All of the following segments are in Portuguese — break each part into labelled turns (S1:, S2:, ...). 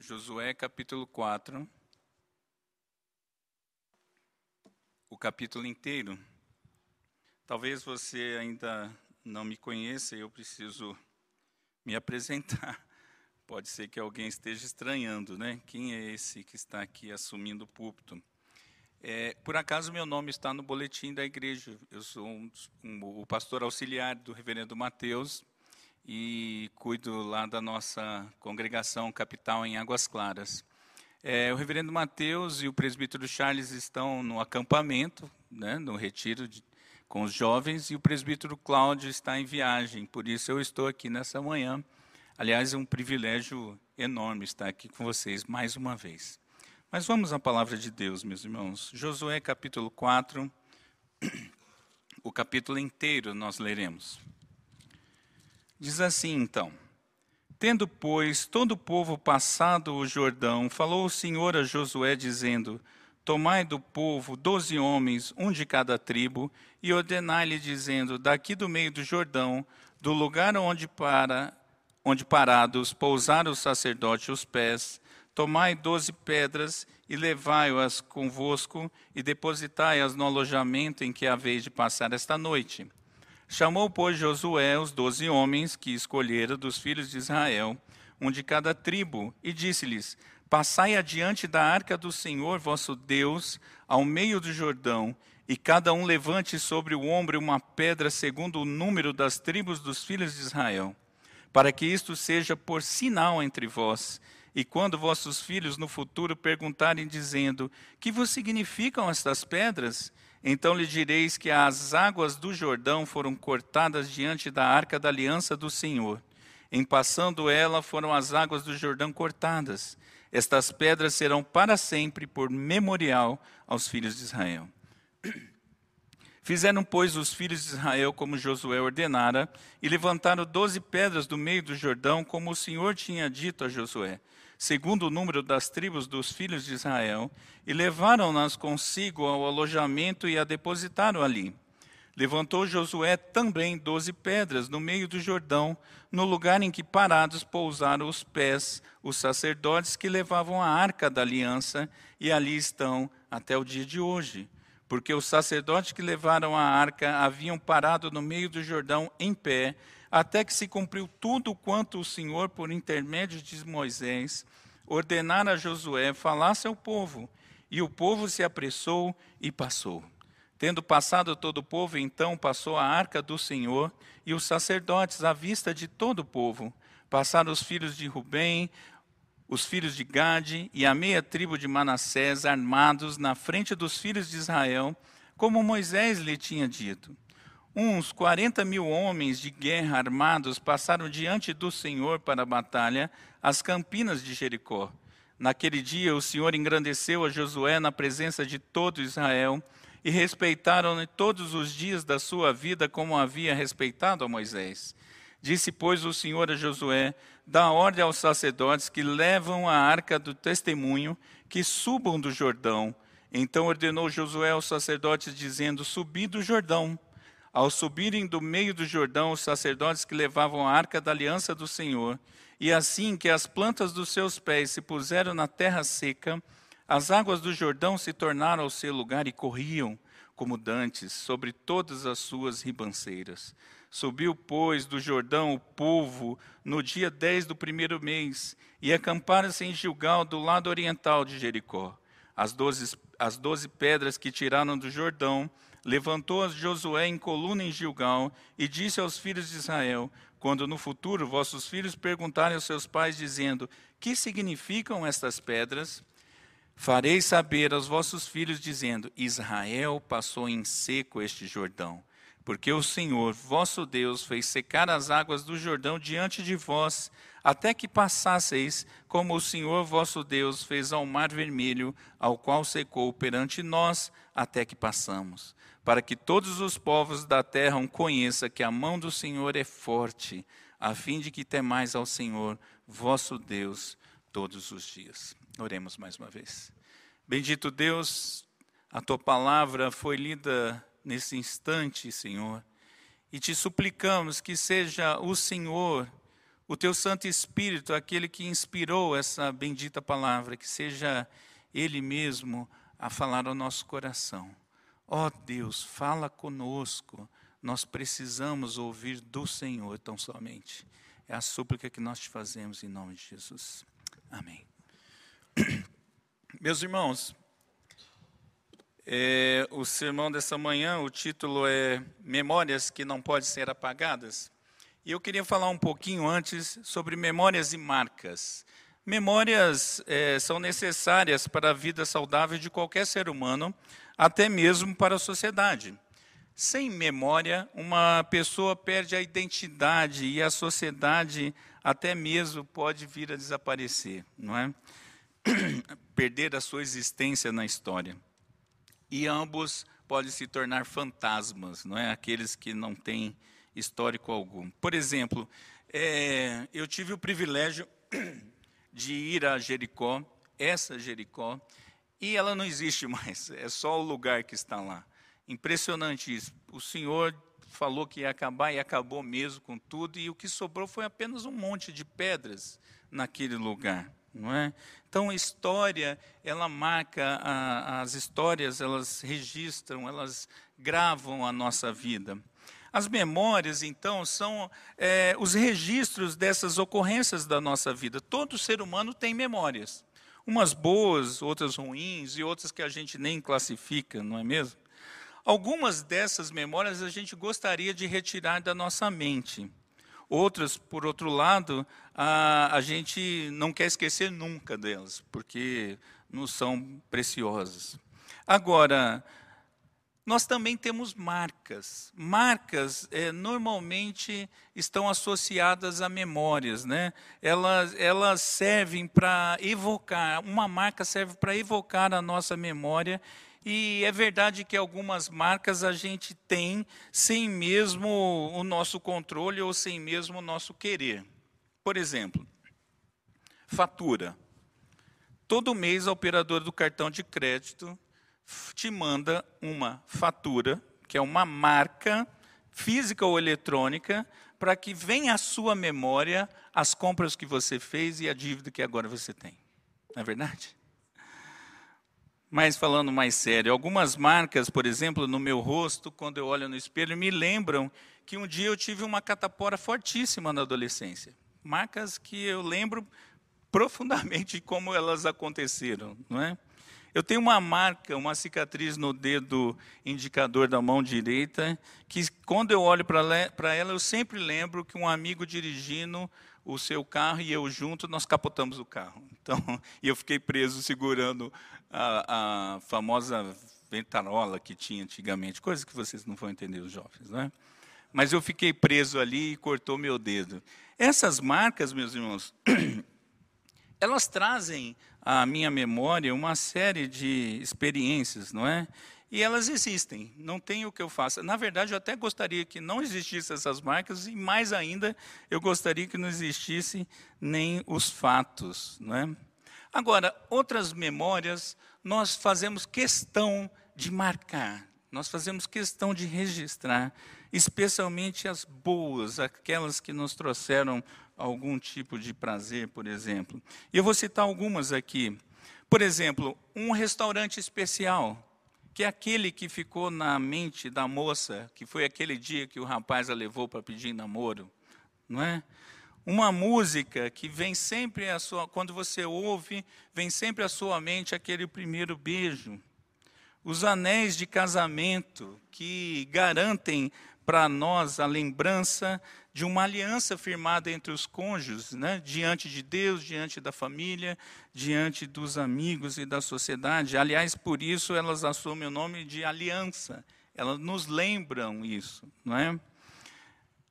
S1: Josué capítulo 4. O capítulo inteiro. Talvez você ainda não me conheça, eu preciso me apresentar. Pode ser que alguém esteja estranhando, né? Quem é esse que está aqui assumindo o púlpito? É, por acaso meu nome está no boletim da igreja. Eu sou um, um, o pastor auxiliar do reverendo Mateus e cuido lá da nossa congregação capital em Águas Claras. É, o reverendo Mateus e o presbítero Charles estão no acampamento, né, no retiro de, com os jovens, e o presbítero Cláudio está em viagem, por isso eu estou aqui nessa manhã. Aliás, é um privilégio enorme estar aqui com vocês mais uma vez. Mas vamos à palavra de Deus, meus irmãos. Josué capítulo 4, o capítulo inteiro nós leremos. Diz assim então: Tendo, pois, todo o povo passado o Jordão, falou o Senhor a Josué, dizendo: Tomai do povo doze homens, um de cada tribo, e ordenai-lhe, dizendo: Daqui do meio do Jordão, do lugar onde para onde parados pousaram os sacerdotes os pés, tomai doze pedras e levai-as convosco e depositai-as no alojamento em que haveis de passar esta noite. Chamou, pois, Josué os doze homens que escolhera dos filhos de Israel, um de cada tribo, e disse-lhes: Passai adiante da arca do Senhor vosso Deus, ao meio do Jordão, e cada um levante sobre o ombro uma pedra segundo o número das tribos dos filhos de Israel, para que isto seja por sinal entre vós. E quando vossos filhos no futuro perguntarem, dizendo: Que vos significam estas pedras? Então lhe direis que as águas do Jordão foram cortadas diante da arca da aliança do Senhor. Em passando ela, foram as águas do Jordão cortadas. Estas pedras serão para sempre por memorial aos filhos de Israel. Fizeram, pois, os filhos de Israel como Josué ordenara, e levantaram doze pedras do meio do Jordão, como o Senhor tinha dito a Josué segundo o número das tribos dos filhos de Israel, e levaram-nas consigo ao alojamento e a depositaram ali. Levantou Josué também doze pedras no meio do Jordão, no lugar em que parados pousaram os pés os sacerdotes que levavam a arca da aliança, e ali estão até o dia de hoje. Porque os sacerdotes que levaram a arca haviam parado no meio do Jordão em pé, até que se cumpriu tudo quanto o Senhor, por intermédio de Moisés, ordenara a Josué, falasse ao povo. E o povo se apressou e passou. Tendo passado todo o povo, então passou a arca do Senhor e os sacerdotes à vista de todo o povo. Passaram os filhos de Rubem, os filhos de Gade e a meia tribo de Manassés armados na frente dos filhos de Israel, como Moisés lhe tinha dito. Uns quarenta mil homens de guerra armados passaram diante do Senhor para a batalha, às campinas de Jericó. Naquele dia o Senhor engrandeceu a Josué na presença de todo Israel, e respeitaram-no todos os dias da sua vida como havia respeitado a Moisés. Disse, pois, o Senhor a Josué: Dá ordem aos sacerdotes que levam a arca do testemunho, que subam do Jordão. Então ordenou Josué aos sacerdotes, dizendo: Subi do Jordão. Ao subirem do meio do Jordão os sacerdotes que levavam a arca da aliança do Senhor, e assim que as plantas dos seus pés se puseram na terra seca, as águas do Jordão se tornaram ao seu lugar e corriam, como dantes, sobre todas as suas ribanceiras. Subiu, pois, do Jordão o povo no dia dez do primeiro mês, e acamparam-se em Gilgal, do lado oriental de Jericó. As doze, as doze pedras que tiraram do Jordão, levantou Josué em coluna em Gilgal e disse aos filhos de Israel: Quando no futuro vossos filhos perguntarem aos seus pais, dizendo: Que significam estas pedras? Farei saber aos vossos filhos, dizendo: Israel passou em seco este Jordão, porque o Senhor, vosso Deus, fez secar as águas do Jordão diante de vós, até que passasseis, como o Senhor vosso Deus fez ao mar vermelho, ao qual secou perante nós, até que passamos para que todos os povos da terra conheçam que a mão do Senhor é forte, a fim de que temais ao Senhor, vosso Deus, todos os dias. Oremos mais uma vez. Bendito Deus, a tua palavra foi lida nesse instante, Senhor, e te suplicamos que seja o Senhor o teu Santo Espírito, aquele que inspirou essa bendita palavra, que seja Ele mesmo a falar ao nosso coração. Ó oh, Deus, fala conosco, nós precisamos ouvir do Senhor tão somente. É a súplica que nós te fazemos em nome de Jesus. Amém. Meus irmãos, é, o sermão dessa manhã, o título é Memórias que não podem ser apagadas. E eu queria falar um pouquinho antes sobre memórias e marcas. Memórias é, são necessárias para a vida saudável de qualquer ser humano, até mesmo para a sociedade. Sem memória, uma pessoa perde a identidade e a sociedade até mesmo pode vir a desaparecer, não é? Perder a sua existência na história. E ambos podem se tornar fantasmas, não é? Aqueles que não têm histórico algum. Por exemplo, é, eu tive o privilégio de ir a Jericó, essa Jericó, e ela não existe mais, é só o lugar que está lá. Impressionante isso. O Senhor falou que ia acabar e acabou mesmo com tudo, e o que sobrou foi apenas um monte de pedras naquele lugar. Não é? Então, a história, ela marca, a, as histórias, elas registram, elas gravam a nossa vida. As memórias, então, são é, os registros dessas ocorrências da nossa vida. Todo ser humano tem memórias. Umas boas, outras ruins e outras que a gente nem classifica, não é mesmo? Algumas dessas memórias a gente gostaria de retirar da nossa mente. Outras, por outro lado, a, a gente não quer esquecer nunca delas, porque não são preciosas. Agora, nós também temos marcas. Marcas é, normalmente estão associadas a memórias, né? Elas, elas servem para evocar, uma marca serve para evocar a nossa memória. E é verdade que algumas marcas a gente tem sem mesmo o nosso controle ou sem mesmo o nosso querer. Por exemplo, fatura. Todo mês a operadora do cartão de crédito te manda uma fatura, que é uma marca física ou eletrônica, para que venha à sua memória as compras que você fez e a dívida que agora você tem. Não é verdade? Mas falando mais sério, algumas marcas, por exemplo, no meu rosto, quando eu olho no espelho, me lembram que um dia eu tive uma catapora fortíssima na adolescência. Marcas que eu lembro profundamente como elas aconteceram, não é? Eu tenho uma marca, uma cicatriz no dedo indicador da mão direita, que quando eu olho para ela, eu sempre lembro que um amigo dirigindo o seu carro e eu junto, nós capotamos o carro. Então, e eu fiquei preso segurando a, a famosa ventarola que tinha antigamente, coisas que vocês não vão entender, os jovens, não é? Mas eu fiquei preso ali e cortou meu dedo. Essas marcas, meus irmãos, elas trazem à minha memória uma série de experiências, não é? E elas existem, não tem o que eu faça. Na verdade, eu até gostaria que não existissem essas marcas, e mais ainda, eu gostaria que não existissem nem os fatos. Não é? Agora, outras memórias, nós fazemos questão de marcar, nós fazemos questão de registrar, especialmente as boas, aquelas que nos trouxeram algum tipo de prazer, por exemplo. E eu vou citar algumas aqui. Por exemplo, um restaurante especial, que é aquele que ficou na mente da moça, que foi aquele dia que o rapaz a levou para pedir namoro, não é? Uma música que vem sempre a sua, quando você ouve, vem sempre à sua mente aquele primeiro beijo. Os anéis de casamento que garantem para nós a lembrança de uma aliança firmada entre os cônjuges, né? diante de Deus, diante da família, diante dos amigos e da sociedade. Aliás, por isso elas assumem o nome de aliança. Elas nos lembram isso, não é?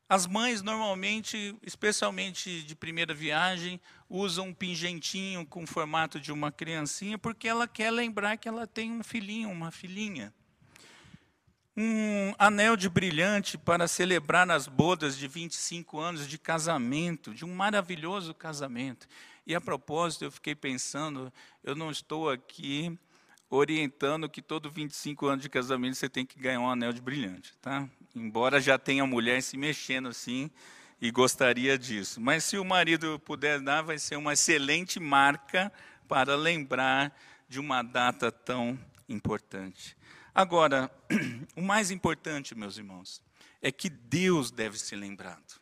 S1: As mães normalmente, especialmente de primeira viagem, usam um pingentinho com formato de uma criancinha porque ela quer lembrar que ela tem um filhinho, uma filhinha um anel de brilhante para celebrar as bodas de 25 anos de casamento, de um maravilhoso casamento. E a propósito, eu fiquei pensando, eu não estou aqui orientando que todo 25 anos de casamento você tem que ganhar um anel de brilhante, tá? Embora já tenha mulher se mexendo assim, e gostaria disso. Mas se o marido puder dar, vai ser uma excelente marca para lembrar de uma data tão importante. Agora, o mais importante, meus irmãos, é que Deus deve ser lembrado.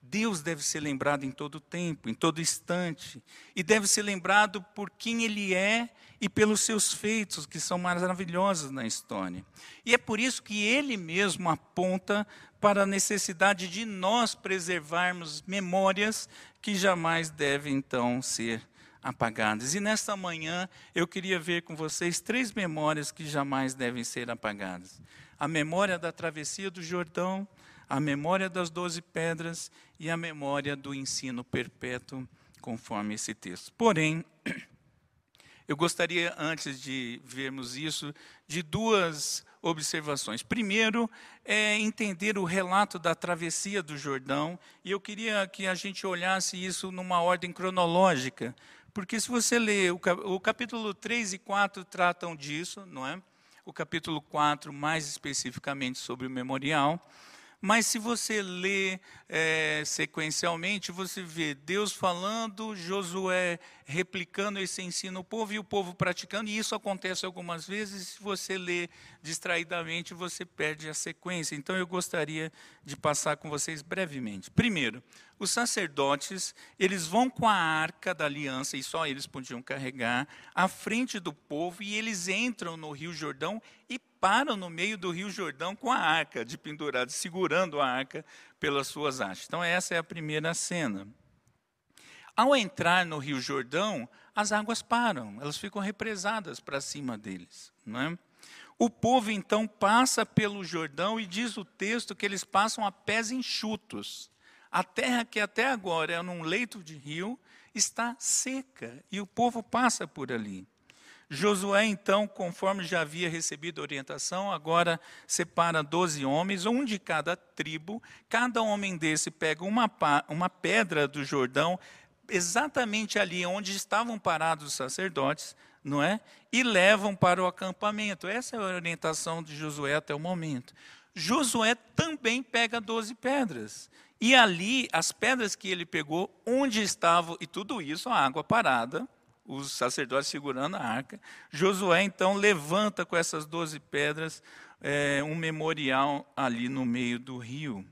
S1: Deus deve ser lembrado em todo tempo, em todo instante, e deve ser lembrado por quem Ele é e pelos seus feitos, que são maravilhosos na história. E é por isso que Ele mesmo aponta para a necessidade de nós preservarmos memórias que jamais devem então ser apagadas. E nesta manhã eu queria ver com vocês três memórias que jamais devem ser apagadas: a memória da travessia do Jordão, a memória das doze pedras e a memória do ensino perpétuo, conforme esse texto. Porém, eu gostaria, antes de vermos isso, de duas observações. Primeiro, é entender o relato da travessia do Jordão, e eu queria que a gente olhasse isso numa ordem cronológica, porque se você ler o capítulo 3 e 4 tratam disso, não é? O capítulo 4 mais especificamente sobre o memorial. Mas se você lê é, sequencialmente, você vê Deus falando, Josué replicando esse ensino ao povo e o povo praticando, e isso acontece algumas vezes. Se você lê distraidamente, você perde a sequência. Então eu gostaria de passar com vocês brevemente. Primeiro, os sacerdotes, eles vão com a arca da aliança, e só eles podiam carregar, à frente do povo, e eles entram no Rio Jordão e param no meio do Rio Jordão com a arca de pendurado, segurando a arca pelas suas hastes. Então, essa é a primeira cena. Ao entrar no Rio Jordão, as águas param, elas ficam represadas para cima deles. Não é? O povo então passa pelo Jordão e diz o texto que eles passam a pés enxutos. A terra que até agora é num leito de rio está seca e o povo passa por ali. Josué, então, conforme já havia recebido orientação, agora separa doze homens, um de cada tribo. Cada homem desse pega uma, uma pedra do Jordão, exatamente ali onde estavam parados os sacerdotes, não é? E levam para o acampamento. Essa é a orientação de Josué até o momento. Josué também pega doze pedras. E ali, as pedras que ele pegou, onde estavam, e tudo isso, a água parada, os sacerdotes segurando a arca. Josué então levanta com essas doze pedras é, um memorial ali no meio do rio.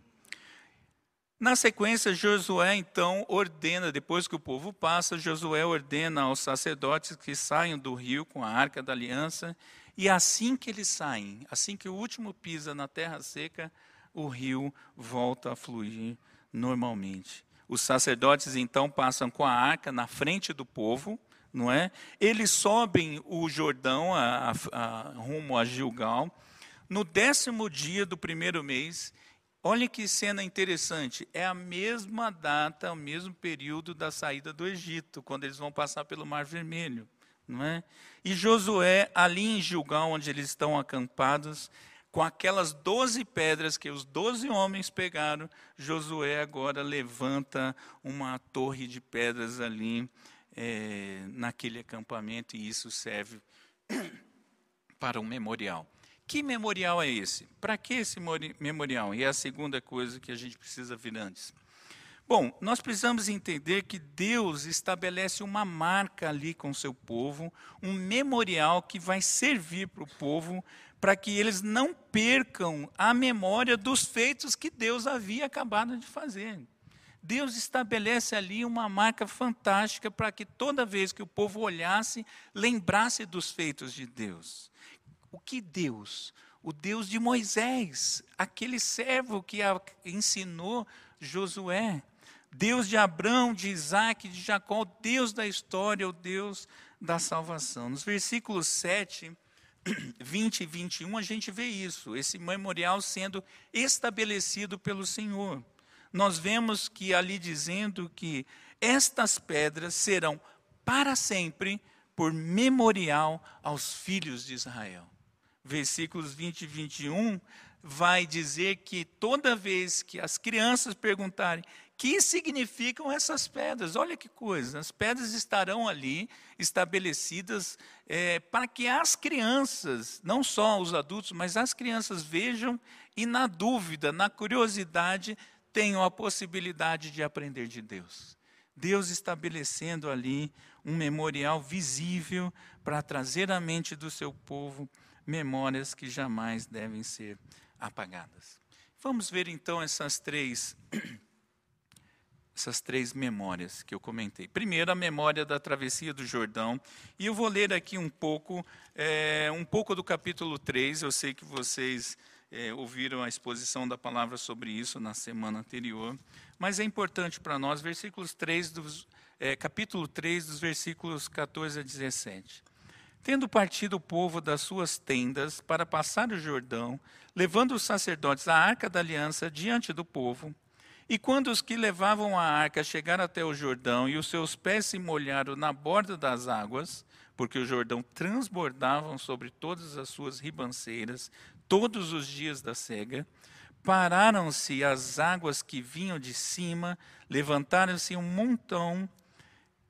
S1: Na sequência, Josué então ordena, depois que o povo passa, Josué ordena aos sacerdotes que saiam do rio com a arca da aliança, e assim que eles saem, assim que o último pisa na terra seca, o rio volta a fluir normalmente. Os sacerdotes então passam com a arca na frente do povo, não é? Eles sobem o Jordão a, a, a, rumo a Gilgal. No décimo dia do primeiro mês, olha que cena interessante, é a mesma data, o mesmo período da saída do Egito, quando eles vão passar pelo Mar Vermelho. Não é? E Josué, ali em Gilgal, onde eles estão acampados, com aquelas doze pedras que os doze homens pegaram, Josué agora levanta uma torre de pedras ali é, naquele acampamento e isso serve para um memorial. Que memorial é esse? Para que esse memorial? E é a segunda coisa que a gente precisa vir antes. Bom, nós precisamos entender que Deus estabelece uma marca ali com seu povo, um memorial que vai servir para o povo, para que eles não percam a memória dos feitos que Deus havia acabado de fazer. Deus estabelece ali uma marca fantástica para que toda vez que o povo olhasse, lembrasse dos feitos de Deus. O que Deus? O Deus de Moisés, aquele servo que ensinou Josué. Deus de Abraão, de Isaac, de Jacó, Deus da história, o Deus da salvação. Nos versículos 7, 20 e 21, a gente vê isso, esse memorial sendo estabelecido pelo Senhor nós vemos que ali dizendo que estas pedras serão para sempre por memorial aos filhos de Israel. Versículos 20 e 21 vai dizer que toda vez que as crianças perguntarem que significam essas pedras, olha que coisa, as pedras estarão ali estabelecidas é, para que as crianças, não só os adultos, mas as crianças vejam e na dúvida, na curiosidade, tenham a possibilidade de aprender de Deus. Deus estabelecendo ali um memorial visível para trazer à mente do seu povo memórias que jamais devem ser apagadas. Vamos ver então essas três essas três memórias que eu comentei. Primeiro, a memória da travessia do Jordão. E eu vou ler aqui um pouco, é, um pouco do capítulo 3. Eu sei que vocês é, ouviram a exposição da palavra sobre isso na semana anterior. Mas é importante para nós, versículos 3 dos, é, capítulo 3, dos versículos 14 a 17. Tendo partido o povo das suas tendas para passar o Jordão, levando os sacerdotes a arca da aliança diante do povo, e quando os que levavam a arca chegaram até o Jordão e os seus pés se molharam na borda das águas, porque o Jordão transbordava sobre todas as suas ribanceiras todos os dias da cega, pararam-se as águas que vinham de cima, levantaram-se um montão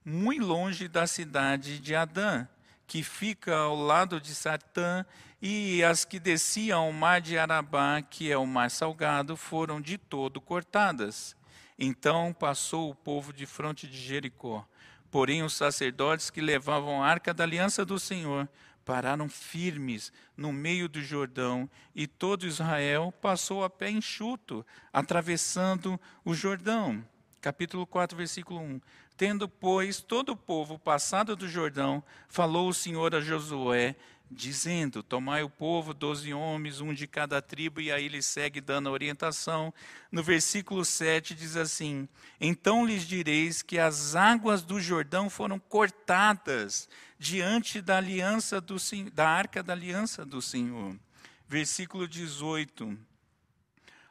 S1: muito longe da cidade de Adã, que fica ao lado de Satã, e as que desciam ao mar de Arabá, que é o mar salgado, foram de todo cortadas. Então passou o povo de fronte de Jericó. Porém, os sacerdotes que levavam a arca da aliança do Senhor pararam firmes no meio do Jordão, e todo Israel passou a pé enxuto, atravessando o Jordão. Capítulo 4, versículo 1. Tendo, pois, todo o povo passado do Jordão, falou o Senhor a Josué, dizendo: Tomai o povo, doze homens, um de cada tribo, e aí ele segue dando a orientação. No versículo 7 diz assim: Então lhes direis que as águas do Jordão foram cortadas diante da aliança do da arca da aliança do Senhor. Versículo 18.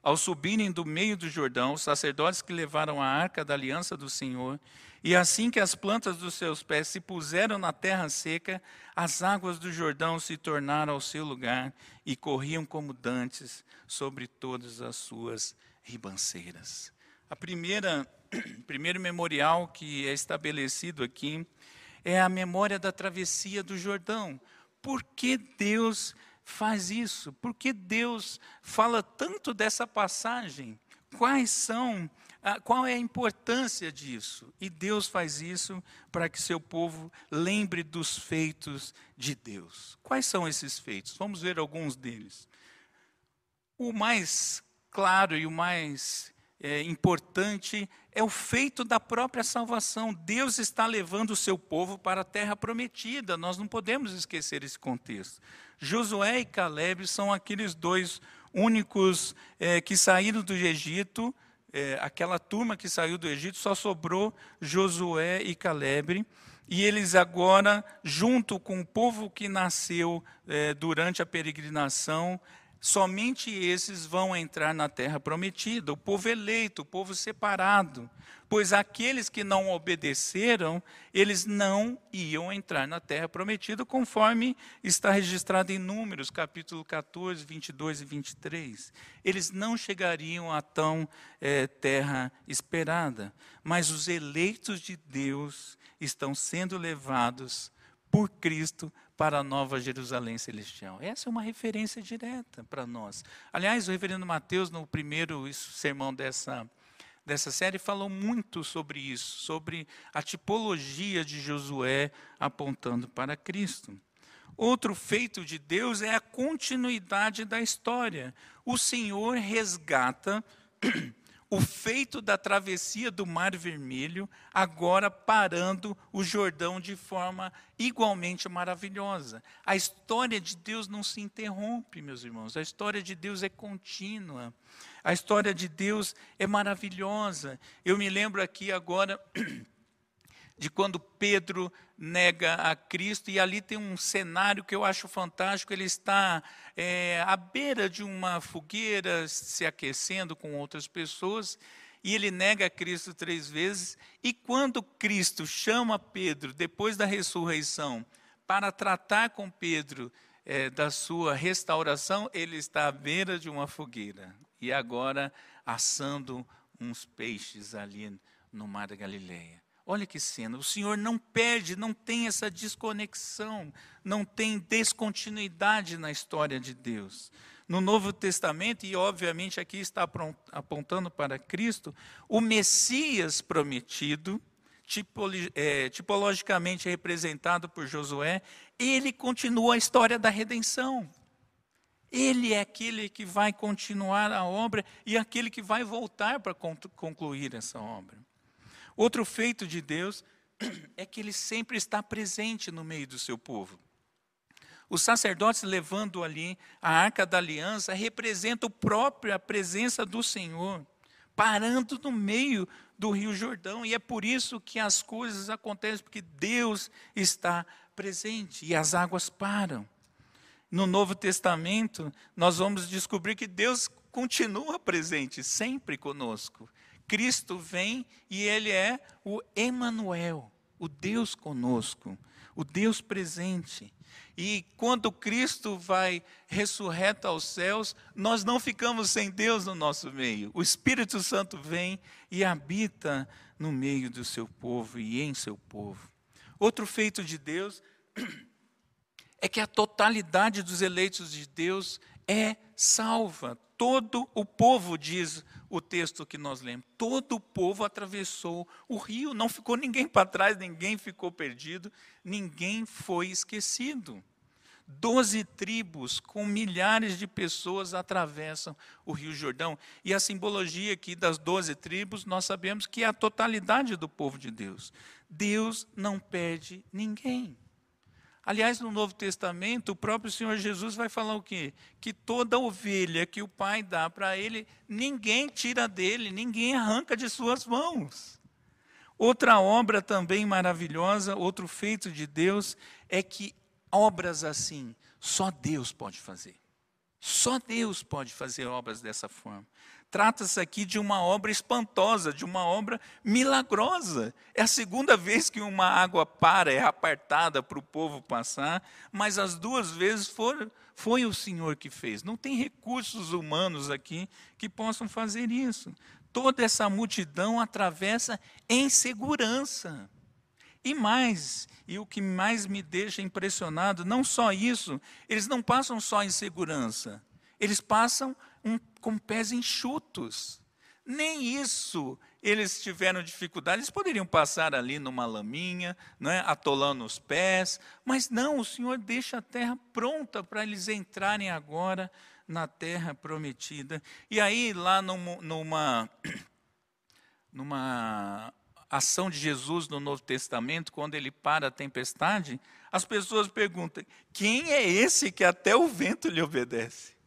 S1: Ao subirem do meio do Jordão, os sacerdotes que levaram a arca da aliança do Senhor e assim que as plantas dos seus pés se puseram na terra seca, as águas do Jordão se tornaram ao seu lugar e corriam como dantes sobre todas as suas ribanceiras. A primeira primeiro memorial que é estabelecido aqui é a memória da travessia do Jordão. Por que Deus faz isso? Por que Deus fala tanto dessa passagem? Quais são ah, qual é a importância disso? E Deus faz isso para que seu povo lembre dos feitos de Deus. Quais são esses feitos? Vamos ver alguns deles. O mais claro e o mais é, importante é o feito da própria salvação. Deus está levando o seu povo para a terra prometida. Nós não podemos esquecer esse contexto. Josué e Caleb são aqueles dois únicos é, que saíram do Egito é, aquela turma que saiu do Egito, só sobrou Josué e Caleb. E eles agora, junto com o povo que nasceu é, durante a peregrinação, somente esses vão entrar na terra prometida, o povo eleito, o povo separado pois aqueles que não obedeceram, eles não iam entrar na terra prometida, conforme está registrado em Números, capítulo 14, 22 e 23. Eles não chegariam à tão é, terra esperada, mas os eleitos de Deus estão sendo levados por Cristo para a nova Jerusalém celestial. Essa é uma referência direta para nós. Aliás, o reverendo Mateus, no primeiro sermão dessa dessa série falou muito sobre isso, sobre a tipologia de Josué apontando para Cristo. Outro feito de Deus é a continuidade da história. O Senhor resgata o feito da travessia do Mar Vermelho, agora parando o Jordão de forma igualmente maravilhosa. A história de Deus não se interrompe, meus irmãos, a história de Deus é contínua. A história de Deus é maravilhosa. Eu me lembro aqui agora de quando Pedro nega a Cristo, e ali tem um cenário que eu acho fantástico. Ele está é, à beira de uma fogueira, se aquecendo com outras pessoas, e ele nega Cristo três vezes. E quando Cristo chama Pedro, depois da ressurreição, para tratar com Pedro é, da sua restauração, ele está à beira de uma fogueira e agora assando uns peixes ali no mar da Galileia. Olha que cena, o Senhor não perde, não tem essa desconexão, não tem descontinuidade na história de Deus. no Novo Testamento, e obviamente aqui está apontando para Cristo, o Messias prometido, é, tipologicamente representado por Josué, ele continua a história da redenção. Ele é aquele que vai continuar a obra e aquele que vai voltar para concluir essa obra. Outro feito de Deus é que ele sempre está presente no meio do seu povo. Os sacerdotes levando ali a arca da aliança representa a própria presença do Senhor, parando no meio do Rio Jordão. E é por isso que as coisas acontecem, porque Deus está presente e as águas param. No Novo Testamento, nós vamos descobrir que Deus continua presente, sempre conosco. Cristo vem e ele é o Emanuel, o Deus conosco, o Deus presente. E quando Cristo vai ressurreto aos céus, nós não ficamos sem Deus no nosso meio. O Espírito Santo vem e habita no meio do seu povo e em seu povo. Outro feito de Deus é que a totalidade dos eleitos de Deus é salva. Todo o povo, diz o texto que nós lemos, todo o povo atravessou o rio, não ficou ninguém para trás, ninguém ficou perdido, ninguém foi esquecido. Doze tribos com milhares de pessoas atravessam o Rio Jordão. E a simbologia aqui das doze tribos, nós sabemos que é a totalidade do povo de Deus. Deus não perde ninguém. Aliás, no Novo Testamento, o próprio Senhor Jesus vai falar o quê? Que toda ovelha que o Pai dá para ele, ninguém tira dele, ninguém arranca de suas mãos. Outra obra também maravilhosa, outro feito de Deus, é que obras assim, só Deus pode fazer. Só Deus pode fazer obras dessa forma. Trata-se aqui de uma obra espantosa, de uma obra milagrosa. É a segunda vez que uma água para, é apartada para o povo passar, mas as duas vezes foram, foi o Senhor que fez. Não tem recursos humanos aqui que possam fazer isso. Toda essa multidão atravessa em segurança. E mais, e o que mais me deixa impressionado, não só isso, eles não passam só em segurança, eles passam com pés enxutos. Nem isso eles tiveram dificuldade. Eles poderiam passar ali numa laminha, é, atolando os pés, mas não, o Senhor deixa a terra pronta para eles entrarem agora na terra prometida. E aí, lá numa, numa ação de Jesus no Novo Testamento, quando ele para a tempestade, as pessoas perguntam: quem é esse que até o vento lhe obedece?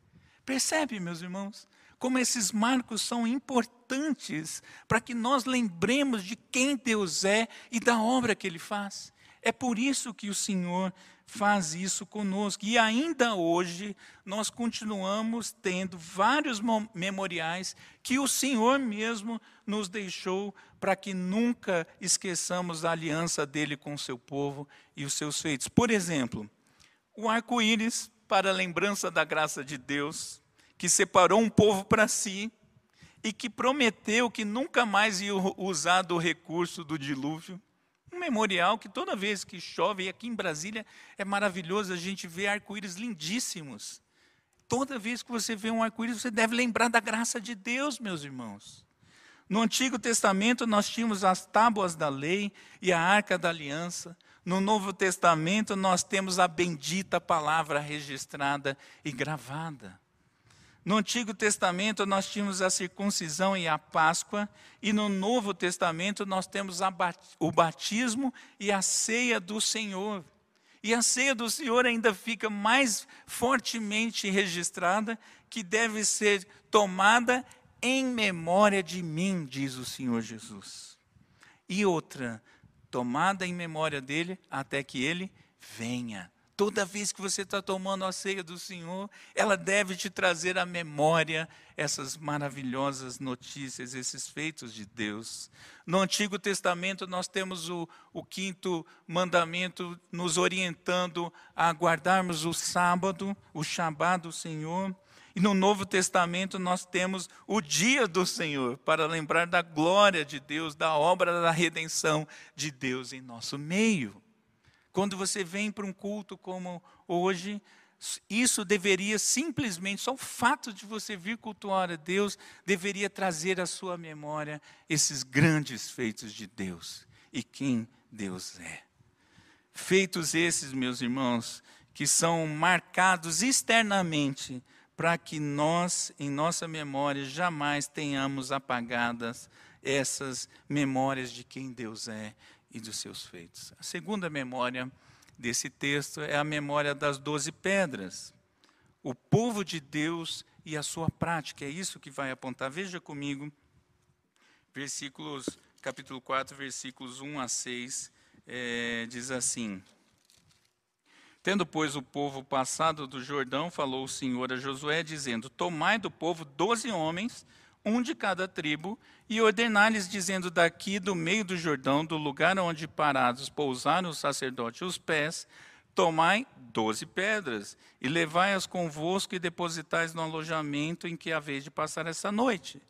S1: Percebe, meus irmãos, como esses marcos são importantes para que nós lembremos de quem Deus é e da obra que Ele faz. É por isso que o Senhor faz isso conosco. E ainda hoje nós continuamos tendo vários memoriais que o Senhor mesmo nos deixou para que nunca esqueçamos a aliança dele com o seu povo e os seus feitos. Por exemplo, o arco-íris para a lembrança da graça de Deus, que separou um povo para si e que prometeu que nunca mais ia usar do recurso do dilúvio. Um memorial que toda vez que chove, e aqui em Brasília é maravilhoso, a gente vê arco-íris lindíssimos. Toda vez que você vê um arco-íris, você deve lembrar da graça de Deus, meus irmãos. No Antigo Testamento, nós tínhamos as tábuas da lei e a arca da aliança. No Novo Testamento, nós temos a bendita palavra registrada e gravada. No Antigo Testamento, nós tínhamos a circuncisão e a Páscoa, e no Novo Testamento, nós temos o batismo e a ceia do Senhor. E a ceia do Senhor ainda fica mais fortemente registrada, que deve ser tomada em memória de mim, diz o Senhor Jesus. E outra, tomada em memória dele até que ele venha. Toda vez que você está tomando a ceia do Senhor, ela deve te trazer à memória essas maravilhosas notícias, esses feitos de Deus. No Antigo Testamento, nós temos o, o quinto mandamento nos orientando a guardarmos o sábado, o Shabá do Senhor. E no Novo Testamento nós temos o dia do Senhor, para lembrar da glória de Deus, da obra da redenção de Deus em nosso meio. Quando você vem para um culto como hoje, isso deveria simplesmente, só o fato de você vir cultuar a Deus, deveria trazer à sua memória esses grandes feitos de Deus e quem Deus é. Feitos esses, meus irmãos, que são marcados externamente para que nós, em nossa memória, jamais tenhamos apagadas essas memórias de quem Deus é e dos seus feitos. A segunda memória desse texto é a memória das doze pedras. O povo de Deus e a sua prática, é isso que vai apontar. Veja comigo, versículos, capítulo 4, versículos 1 a 6, é, diz assim: Tendo, pois, o povo passado do Jordão, falou o Senhor a Josué, dizendo: Tomai do povo doze homens, um de cada tribo, e ordenai-lhes, dizendo: Daqui do meio do Jordão, do lugar onde parados pousaram os sacerdotes os pés, tomai doze pedras, e levai-as convosco e depositais no alojamento em que haveis de passar essa noite.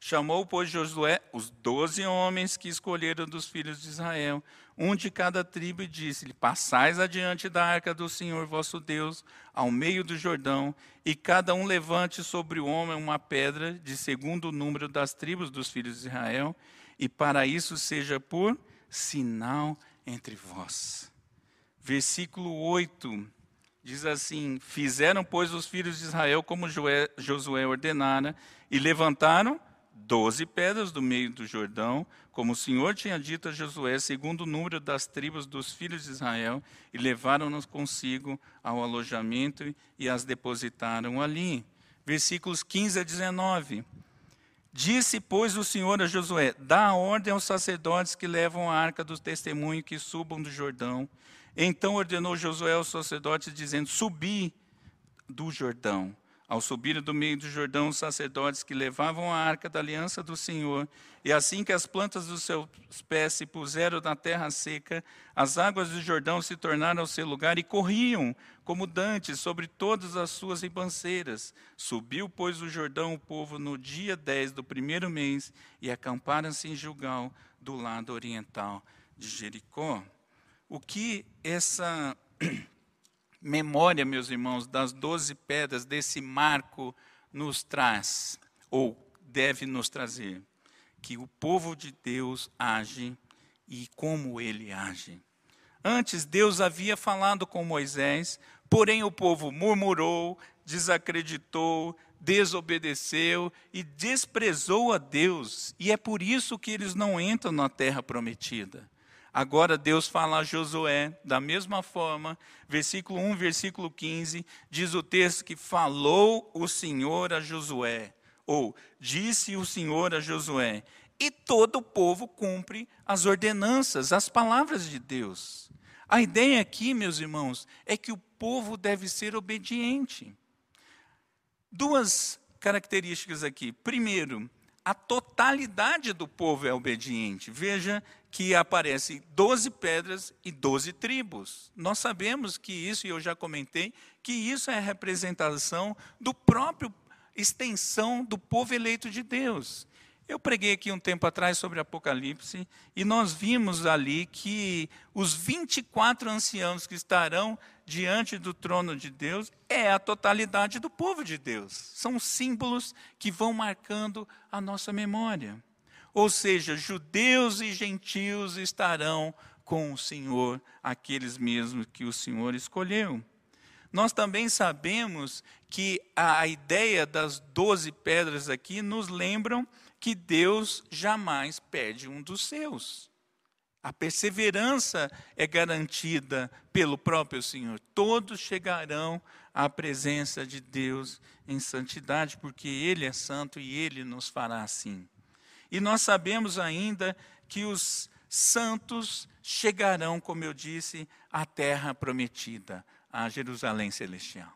S1: Chamou, pois, Josué os doze homens que escolheram dos filhos de Israel, um de cada tribo, e disse-lhe: Passais adiante da arca do Senhor vosso Deus, ao meio do Jordão, e cada um levante sobre o homem uma pedra, de segundo o número das tribos dos filhos de Israel, e para isso seja por sinal entre vós. Versículo 8 diz assim: Fizeram, pois, os filhos de Israel como Josué ordenara, e levantaram doze pedras do meio do Jordão, como o Senhor tinha dito a Josué, segundo o número das tribos dos filhos de Israel, e levaram-nos consigo ao alojamento e as depositaram ali. Versículos 15 a 19. Disse, pois, o Senhor a Josué: Dá ordem aos sacerdotes que levam a arca do testemunho que subam do Jordão. Então ordenou Josué aos sacerdotes, dizendo: Subi do Jordão. Ao subir do meio do Jordão, os sacerdotes que levavam a arca da aliança do Senhor, e assim que as plantas dos seus pés se puseram na terra seca, as águas do Jordão se tornaram ao seu lugar e corriam, como dantes, sobre todas as suas ribanceiras. Subiu, pois, o Jordão o povo no dia 10 do primeiro mês, e acamparam-se em Gilgal, do lado oriental de Jericó. O que essa memória, meus irmãos, das doze pedras, desse marco, nos traz, ou deve nos trazer, que o povo de Deus age e como ele age. Antes, Deus havia falado com Moisés, porém o povo murmurou, desacreditou, desobedeceu e desprezou a Deus, e é por isso que eles não entram na terra prometida. Agora Deus fala a Josué, da mesma forma, versículo 1, versículo 15, diz o texto que falou o Senhor a Josué, ou disse o Senhor a Josué, e todo o povo cumpre as ordenanças, as palavras de Deus. A ideia aqui, meus irmãos, é que o povo deve ser obediente. Duas características aqui. Primeiro, a totalidade do povo é obediente. Veja que aparecem 12 pedras e 12 tribos. Nós sabemos que isso, e eu já comentei, que isso é representação do próprio extensão do povo eleito de Deus. Eu preguei aqui um tempo atrás sobre Apocalipse e nós vimos ali que os 24 anciãos que estarão diante do trono de Deus é a totalidade do povo de Deus. São símbolos que vão marcando a nossa memória. Ou seja, judeus e gentios estarão com o Senhor, aqueles mesmos que o Senhor escolheu. Nós também sabemos que a ideia das doze pedras aqui nos lembram que Deus jamais perde um dos seus. A perseverança é garantida pelo próprio Senhor. Todos chegarão à presença de Deus em santidade, porque Ele é santo e Ele nos fará assim. E nós sabemos ainda que os santos chegarão, como eu disse, à terra prometida, a Jerusalém celestial.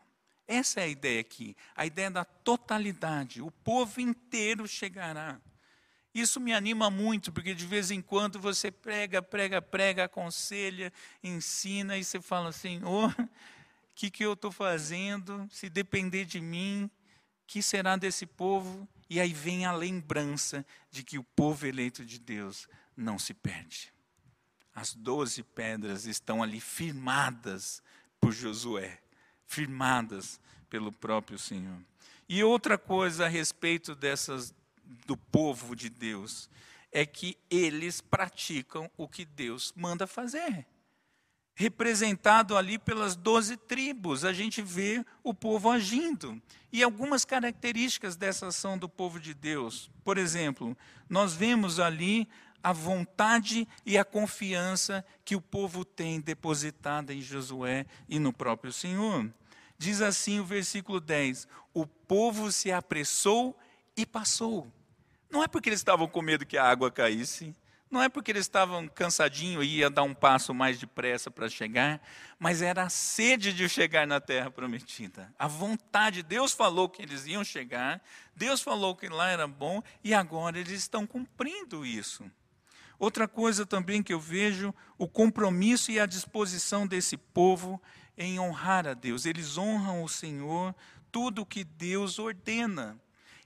S1: Essa é a ideia aqui, a ideia da totalidade. O povo inteiro chegará. Isso me anima muito, porque de vez em quando você prega, prega, prega, aconselha, ensina, e você fala assim: oh, o que, que eu estou fazendo? Se depender de mim, que será desse povo? E aí vem a lembrança de que o povo eleito de Deus não se perde. As doze pedras estão ali firmadas por Josué, firmadas pelo próprio Senhor. E outra coisa a respeito dessas do povo de Deus é que eles praticam o que Deus manda fazer. Representado ali pelas doze tribos, a gente vê o povo agindo. E algumas características dessa ação do povo de Deus. Por exemplo, nós vemos ali a vontade e a confiança que o povo tem depositada em Josué e no próprio Senhor. Diz assim o versículo 10: O povo se apressou e passou. Não é porque eles estavam com medo que a água caísse, não é porque eles estavam cansadinhos e ia dar um passo mais depressa para chegar, mas era a sede de chegar na terra prometida. A vontade, Deus falou que eles iam chegar, Deus falou que lá era bom e agora eles estão cumprindo isso. Outra coisa também que eu vejo, o compromisso e a disposição desse povo em honrar a Deus. Eles honram o Senhor, tudo o que Deus ordena.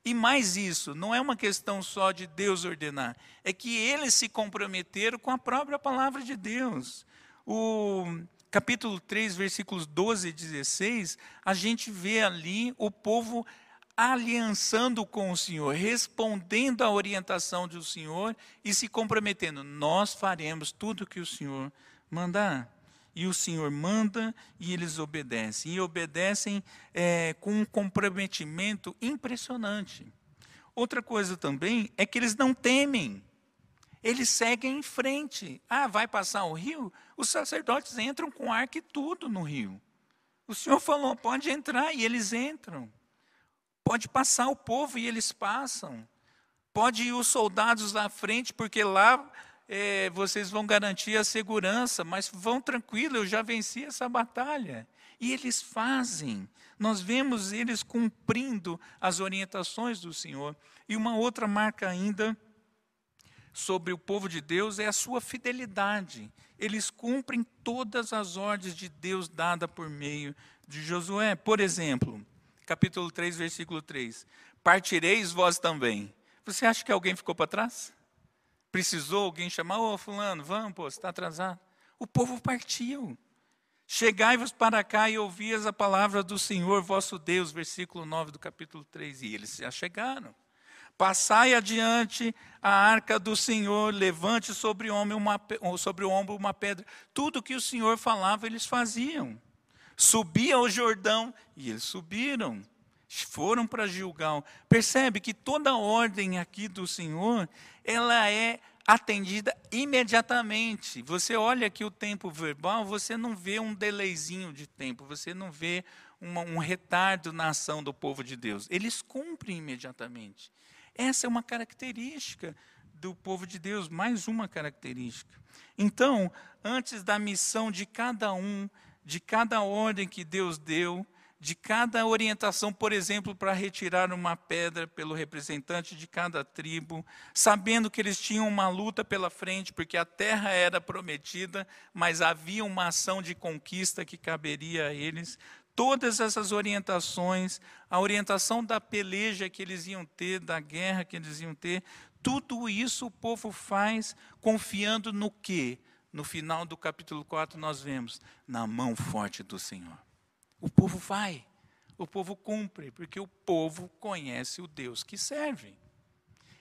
S1: E mais isso, não é uma questão só de Deus ordenar, é que eles se comprometeram com a própria palavra de Deus. O capítulo 3, versículos 12 e 16, a gente vê ali o povo aliançando com o Senhor, respondendo à orientação do Senhor e se comprometendo. Nós faremos tudo o que o Senhor mandar. E o Senhor manda e eles obedecem. E obedecem é, com um comprometimento impressionante. Outra coisa também é que eles não temem. Eles seguem em frente. Ah, vai passar o rio? Os sacerdotes entram com arco e tudo no rio. O Senhor falou, pode entrar, e eles entram. Pode passar o povo e eles passam. Pode ir os soldados à frente, porque lá é, vocês vão garantir a segurança, mas vão tranquilo, eu já venci essa batalha. E eles fazem. Nós vemos eles cumprindo as orientações do Senhor. E uma outra marca ainda sobre o povo de Deus é a sua fidelidade. Eles cumprem todas as ordens de Deus dada por meio de Josué. Por exemplo, capítulo 3, versículo 3. Partireis vós também. Você acha que alguém ficou para trás? Precisou alguém chamar, ô oh, fulano, vamos, pô, você está atrasado. O povo partiu. Chegai-vos para cá e ouvias a palavra do Senhor vosso Deus, versículo 9 do capítulo 3. E eles já chegaram. Passai adiante a arca do Senhor, levante sobre o, uma, sobre o ombro uma pedra. Tudo que o Senhor falava, eles faziam subia ao Jordão, e eles subiram, foram para Gilgal. Percebe que toda a ordem aqui do Senhor, ela é atendida imediatamente. Você olha aqui o tempo verbal, você não vê um delayzinho de tempo, você não vê uma, um retardo na ação do povo de Deus. Eles cumprem imediatamente. Essa é uma característica do povo de Deus, mais uma característica. Então, antes da missão de cada um de cada ordem que Deus deu, de cada orientação, por exemplo, para retirar uma pedra pelo representante de cada tribo, sabendo que eles tinham uma luta pela frente, porque a terra era prometida, mas havia uma ação de conquista que caberia a eles. Todas essas orientações, a orientação da peleja que eles iam ter, da guerra que eles iam ter, tudo isso o povo faz confiando no quê? no final do capítulo 4, nós vemos na mão forte do Senhor. O povo vai, o povo cumpre, porque o povo conhece o Deus que serve.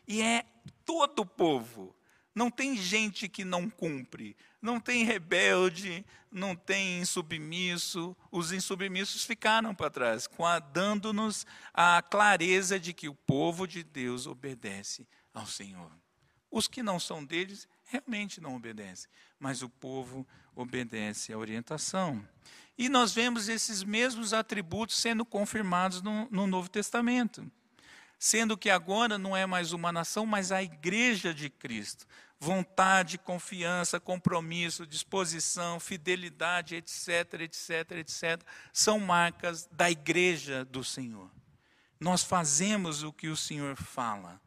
S1: E é todo o povo. Não tem gente que não cumpre, não tem rebelde, não tem insubmisso. Os insubmissos ficaram para trás, dando-nos a clareza de que o povo de Deus obedece ao Senhor. Os que não são deles realmente não obedecem, mas o povo obedece à orientação. E nós vemos esses mesmos atributos sendo confirmados no, no Novo Testamento. Sendo que agora não é mais uma nação, mas a igreja de Cristo. Vontade, confiança, compromisso, disposição, fidelidade, etc, etc, etc, são marcas da igreja do Senhor. Nós fazemos o que o Senhor fala.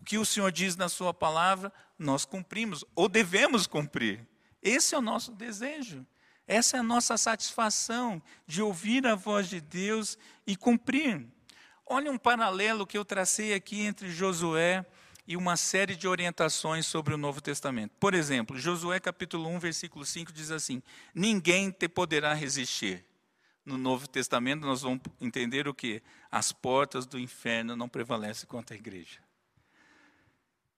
S1: O que o Senhor diz na Sua palavra, nós cumprimos, ou devemos cumprir. Esse é o nosso desejo. Essa é a nossa satisfação de ouvir a voz de Deus e cumprir. Olha um paralelo que eu tracei aqui entre Josué e uma série de orientações sobre o Novo Testamento. Por exemplo, Josué capítulo 1, versículo 5 diz assim: Ninguém te poderá resistir. no Novo Testamento, nós vamos entender o que? As portas do inferno não prevalecem contra a igreja.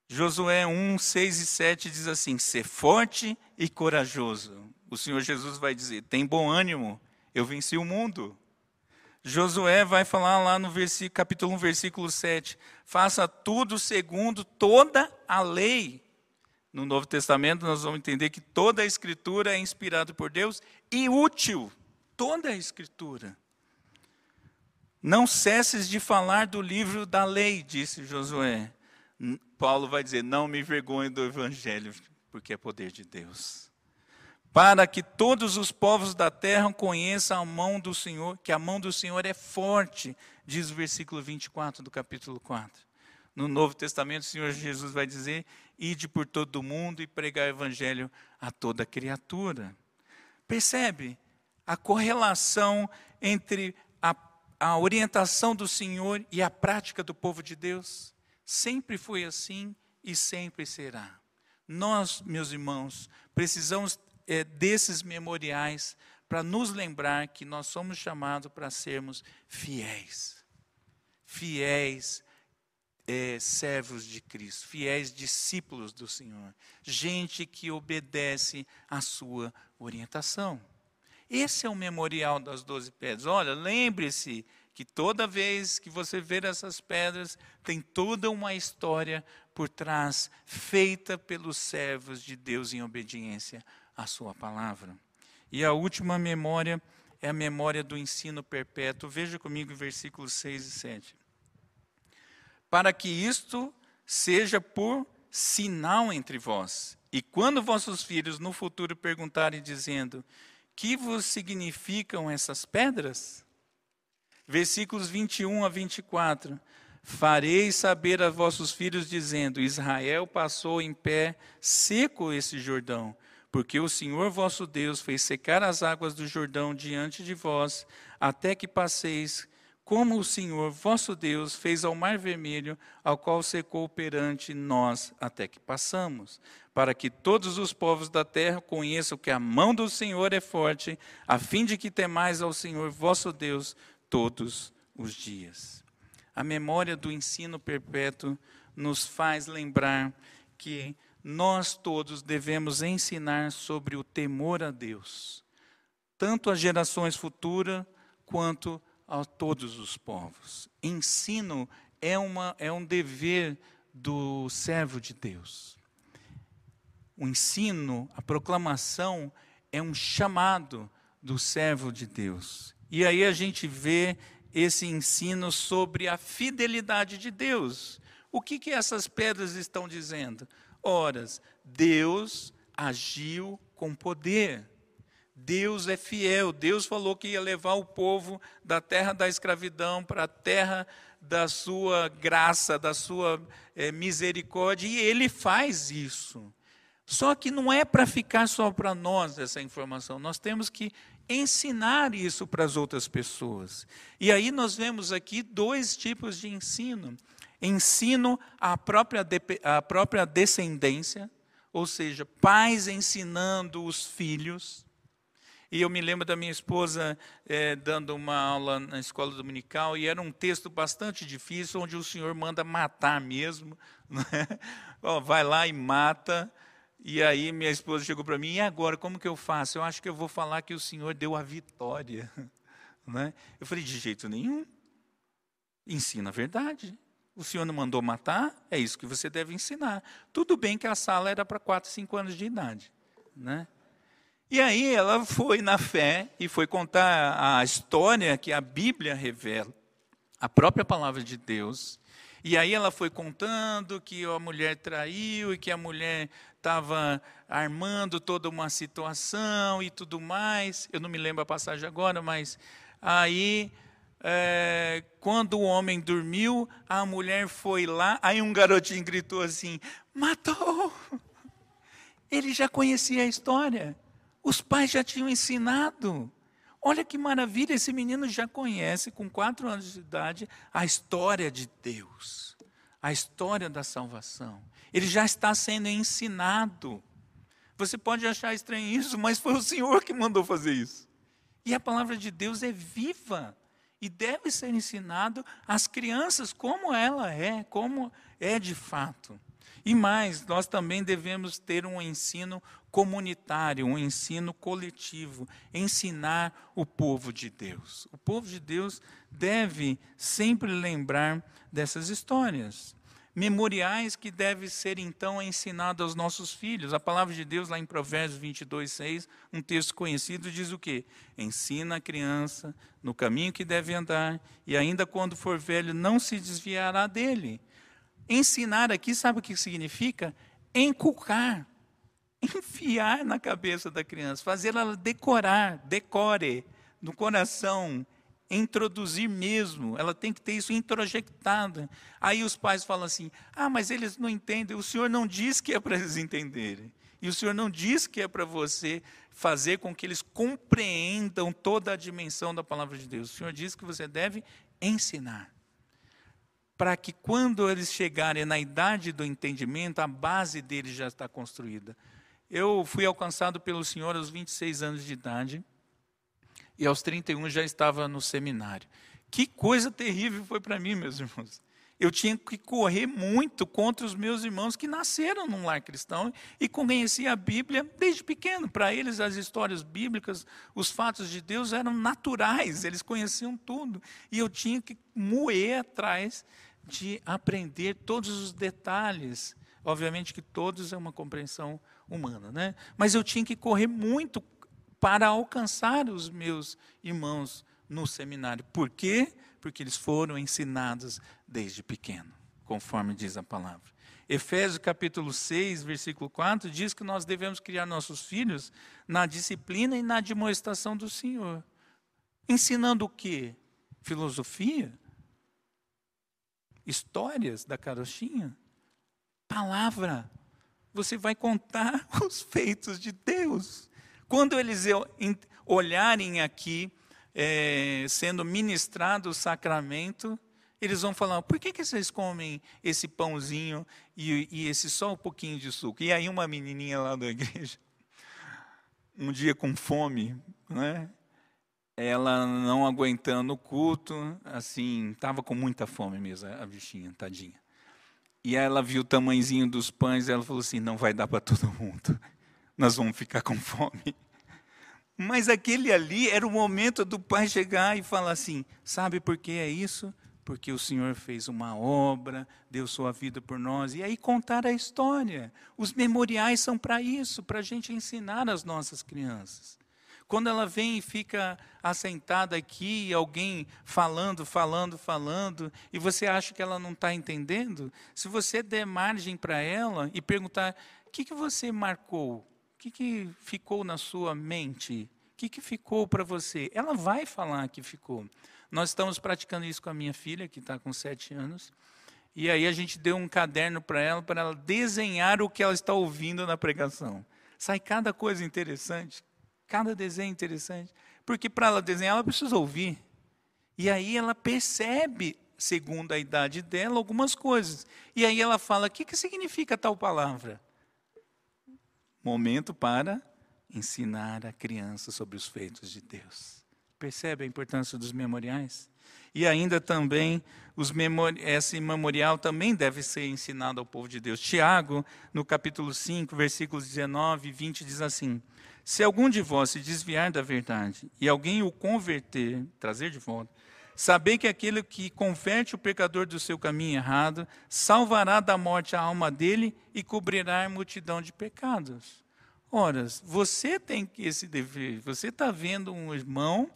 S1: Josué 1, 6 e 7 diz assim: Ser forte e corajoso. O Senhor Jesus vai dizer: Tem bom ânimo, eu venci o mundo. Josué vai falar lá no capítulo 1, versículo 7. Faça tudo segundo toda a lei. No Novo Testamento, nós vamos entender que toda a Escritura é inspirada por Deus e útil. Toda a Escritura. Não cesses de falar do livro da lei, disse Josué. Paulo vai dizer: Não me envergonhe do Evangelho, porque é poder de Deus para que todos os povos da terra conheçam a mão do Senhor, que a mão do Senhor é forte, diz o versículo 24 do capítulo 4. No Novo Testamento, o Senhor Jesus vai dizer: Ide por todo o mundo e pregar o evangelho a toda criatura. Percebe a correlação entre a, a orientação do Senhor e a prática do povo de Deus? Sempre foi assim e sempre será. Nós, meus irmãos, precisamos é, desses memoriais para nos lembrar que nós somos chamados para sermos fiéis. Fiéis é, servos de Cristo, fiéis discípulos do Senhor, gente que obedece à sua orientação. Esse é o memorial das doze pedras. Olha, lembre-se que toda vez que você ver essas pedras, tem toda uma história por trás, feita pelos servos de Deus em obediência a sua palavra. E a última memória é a memória do ensino perpétuo. Veja comigo versículos 6 e 7. Para que isto seja por sinal entre vós, e quando vossos filhos no futuro perguntarem, dizendo: Que vos significam essas pedras? Versículos 21 a 24. Fareis saber a vossos filhos, dizendo: Israel passou em pé seco esse Jordão, porque o Senhor vosso Deus fez secar as águas do Jordão diante de vós, até que passeis, como o Senhor vosso Deus fez ao Mar Vermelho, ao qual secou perante nós, até que passamos, para que todos os povos da terra conheçam que a mão do Senhor é forte, a fim de que temais ao Senhor vosso Deus todos os dias. A memória do ensino perpétuo nos faz lembrar que nós todos devemos ensinar sobre o temor a Deus, tanto às gerações futuras quanto a todos os povos. Ensino é, uma, é um dever do servo de Deus. O ensino, a proclamação, é um chamado do servo de Deus. E aí a gente vê esse ensino sobre a fidelidade de Deus. O que, que essas pedras estão dizendo? horas. Deus agiu com poder. Deus é fiel. Deus falou que ia levar o povo da terra da escravidão para a terra da sua graça, da sua é, misericórdia, e ele faz isso. Só que não é para ficar só para nós essa informação, nós temos que ensinar isso para as outras pessoas. E aí nós vemos aqui dois tipos de ensino ensino à própria, à própria descendência, ou seja, pais ensinando os filhos. E eu me lembro da minha esposa é, dando uma aula na escola dominical, e era um texto bastante difícil, onde o Senhor manda matar mesmo. Né? Vai lá e mata. E aí minha esposa chegou para mim, e agora, como que eu faço? Eu acho que eu vou falar que o Senhor deu a vitória. Né? Eu falei, de jeito nenhum. Ensina a verdade. O senhor não mandou matar? É isso que você deve ensinar. Tudo bem que a sala era para 4, 5 anos de idade. Né? E aí ela foi na fé e foi contar a história que a Bíblia revela, a própria palavra de Deus. E aí ela foi contando que a mulher traiu e que a mulher estava armando toda uma situação e tudo mais. Eu não me lembro a passagem agora, mas aí é, quando o homem dormiu, a mulher foi lá, aí um garotinho gritou assim: matou! Ele já conhecia a história, os pais já tinham ensinado. Olha que maravilha, esse menino já conhece, com quatro anos de idade, a história de Deus, a história da salvação. Ele já está sendo ensinado. Você pode achar estranho isso, mas foi o Senhor que mandou fazer isso. E a palavra de Deus é viva e deve ser ensinado às crianças como ela é, como é de fato. E mais, nós também devemos ter um ensino comunitário, um ensino coletivo, ensinar o povo de Deus. O povo de Deus deve sempre lembrar dessas histórias memoriais que devem ser então ensinados aos nossos filhos. A palavra de Deus, lá em Provérbios 22, 6, um texto conhecido, diz o quê? Ensina a criança no caminho que deve andar, e ainda quando for velho, não se desviará dele. Ensinar aqui, sabe o que significa? Encucar, enfiar na cabeça da criança, fazer ela decorar, decore no coração, introduzir mesmo, ela tem que ter isso introjectado. Aí os pais falam assim: ah, mas eles não entendem, o senhor não diz que é para eles entenderem. E o senhor não diz que é para você fazer com que eles compreendam toda a dimensão da palavra de Deus. O senhor diz que você deve ensinar. Para que quando eles chegarem na idade do entendimento, a base deles já está construída. Eu fui alcançado pelo Senhor aos 26 anos de idade e aos 31 já estava no seminário. Que coisa terrível foi para mim, meus irmãos. Eu tinha que correr muito contra os meus irmãos que nasceram num lar cristão e conheciam a Bíblia desde pequeno. Para eles, as histórias bíblicas, os fatos de Deus eram naturais, eles conheciam tudo. E eu tinha que moer atrás de aprender todos os detalhes. Obviamente que todos é uma compreensão humana, né? Mas eu tinha que correr muito para alcançar os meus irmãos no seminário. Por quê? Porque eles foram ensinados desde pequeno, conforme diz a palavra. Efésios capítulo 6, versículo 4 diz que nós devemos criar nossos filhos na disciplina e na admoestação do Senhor. Ensinando o quê? Filosofia? Histórias da carochinha? Palavra. Você vai contar os feitos de Deus. Quando eles olharem aqui, é, sendo ministrado o sacramento, eles vão falar: por que, que vocês comem esse pãozinho e, e esse só um pouquinho de suco? E aí, uma menininha lá da igreja, um dia com fome, né? ela não aguentando o culto, assim, estava com muita fome mesmo, a bichinha, tadinha. E ela viu o tamanhozinho dos pães e ela falou assim: não vai dar para todo mundo nós vamos ficar com fome. Mas aquele ali era o momento do pai chegar e falar assim: sabe por que é isso? Porque o Senhor fez uma obra, deu sua vida por nós. E aí contar a história. Os memoriais são para isso, para a gente ensinar as nossas crianças. Quando ela vem e fica assentada aqui, alguém falando, falando, falando, e você acha que ela não está entendendo, se você der margem para ela e perguntar: o que, que você marcou? Que, que ficou na sua mente? O que, que ficou para você? Ela vai falar que ficou. Nós estamos praticando isso com a minha filha, que está com sete anos. E aí a gente deu um caderno para ela, para ela desenhar o que ela está ouvindo na pregação. Sai cada coisa interessante, cada desenho interessante. Porque para ela desenhar, ela precisa ouvir. E aí ela percebe, segundo a idade dela, algumas coisas. E aí ela fala: o que, que significa tal palavra? Momento para ensinar a criança sobre os feitos de Deus. Percebe a importância dos memoriais? E ainda também, os memori esse memorial também deve ser ensinado ao povo de Deus. Tiago, no capítulo 5, versículos 19 e 20, diz assim: Se algum de vós se desviar da verdade e alguém o converter, trazer de volta, Saber que aquele que converte o pecador do seu caminho errado salvará da morte a alma dele e cobrirá a multidão de pecados. Ora, você tem esse dever, você está vendo um irmão,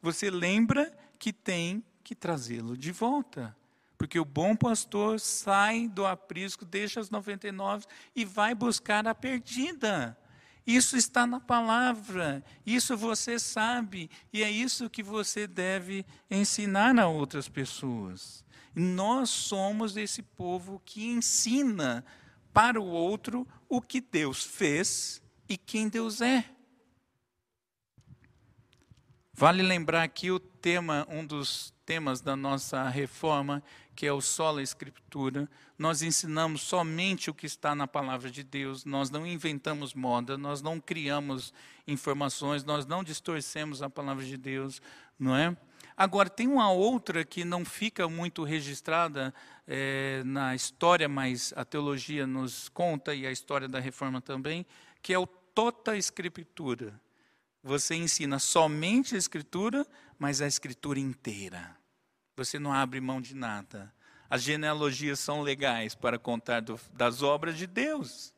S1: você lembra que tem que trazê-lo de volta. Porque o bom pastor sai do aprisco, deixa as 99 e vai buscar a perdida. Isso está na palavra, isso você sabe, e é isso que você deve ensinar a outras pessoas. Nós somos esse povo que ensina para o outro o que Deus fez e quem Deus é. Vale lembrar aqui o tema, um dos temas da nossa reforma, que é o sola escritura. Nós ensinamos somente o que está na palavra de Deus, nós não inventamos moda, nós não criamos informações, nós não distorcemos a palavra de Deus, não é? Agora, tem uma outra que não fica muito registrada é, na história, mas a teologia nos conta, e a história da reforma também, que é o tota escritura. Você ensina somente a escritura, mas a escritura inteira. Você não abre mão de nada. As genealogias são legais para contar do, das obras de Deus.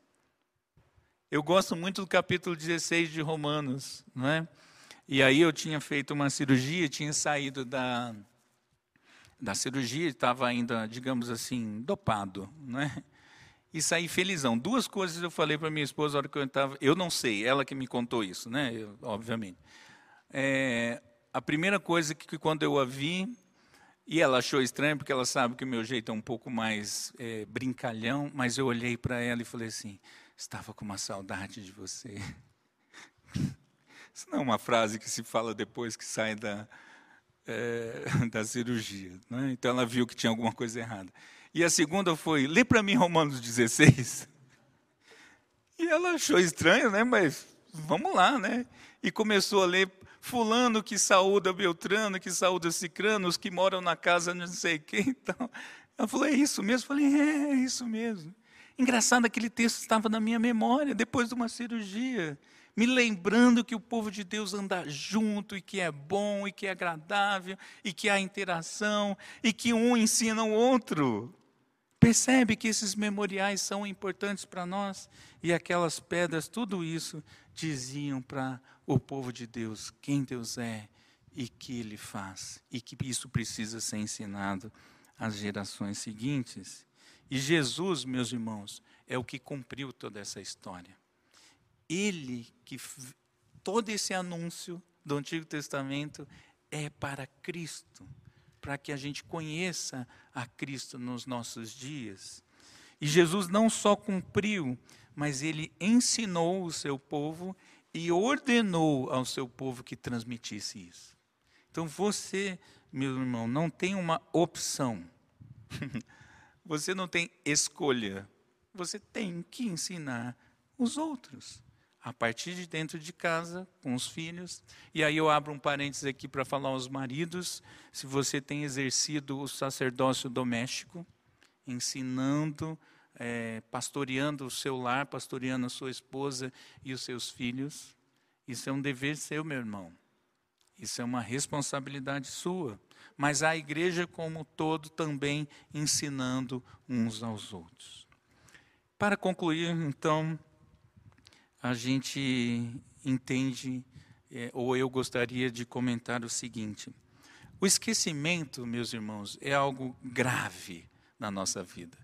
S1: Eu gosto muito do capítulo 16 de Romanos, não é? E aí eu tinha feito uma cirurgia, tinha saído da, da cirurgia, estava ainda, digamos assim, dopado, né? E saí felizão. Duas coisas eu falei para minha esposa na hora que eu estava. Eu não sei, ela que me contou isso, né? Eu, obviamente. É, a primeira coisa que, que, quando eu a vi, e ela achou estranho, porque ela sabe que o meu jeito é um pouco mais é, brincalhão, mas eu olhei para ela e falei assim: estava com uma saudade de você. Isso não é uma frase que se fala depois que sai da, é, da cirurgia. Né? Então ela viu que tinha alguma coisa errada. E a segunda foi: lê para mim Romanos 16. E ela achou estranho, né? Mas vamos lá, né? E começou a ler fulano que saúda Beltrano, que saúda Cicrano, os que moram na casa não sei quem. Então, ela falou, é isso mesmo? Eu falei, é, é isso mesmo. Engraçado, aquele texto estava na minha memória, depois de uma cirurgia me lembrando que o povo de Deus anda junto e que é bom e que é agradável e que há interação e que um ensina o outro. Percebe que esses memoriais são importantes para nós e aquelas pedras, tudo isso diziam para o povo de Deus quem Deus é e que ele faz e que isso precisa ser ensinado às gerações seguintes. E Jesus, meus irmãos, é o que cumpriu toda essa história. Ele que todo esse anúncio do Antigo Testamento é para Cristo, para que a gente conheça a Cristo nos nossos dias. E Jesus não só cumpriu, mas ele ensinou o seu povo e ordenou ao seu povo que transmitisse isso. Então você, meu irmão, não tem uma opção. você não tem escolha. Você tem que ensinar os outros a partir de dentro de casa, com os filhos. E aí eu abro um parênteses aqui para falar aos maridos, se você tem exercido o sacerdócio doméstico, ensinando, é, pastoreando o seu lar, pastoreando a sua esposa e os seus filhos, isso é um dever seu, meu irmão. Isso é uma responsabilidade sua. Mas a igreja como todo também ensinando uns aos outros. Para concluir, então, a gente entende, é, ou eu gostaria de comentar o seguinte: o esquecimento, meus irmãos, é algo grave na nossa vida.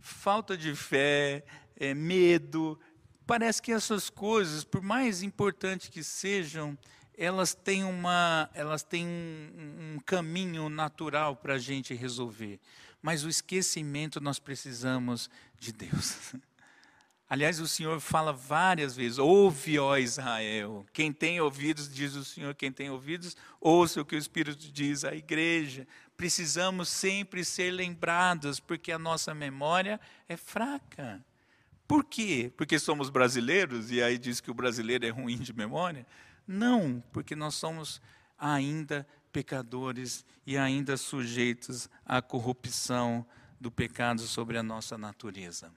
S1: Falta de fé, é, medo, parece que essas coisas, por mais importantes que sejam, elas têm, uma, elas têm um, um caminho natural para a gente resolver. Mas o esquecimento nós precisamos de Deus. Aliás, o Senhor fala várias vezes: ouve, ó Israel. Quem tem ouvidos, diz o Senhor, quem tem ouvidos, ouça o que o Espírito diz à igreja. Precisamos sempre ser lembrados, porque a nossa memória é fraca. Por quê? Porque somos brasileiros e aí diz que o brasileiro é ruim de memória? Não, porque nós somos ainda pecadores e ainda sujeitos à corrupção do pecado sobre a nossa natureza.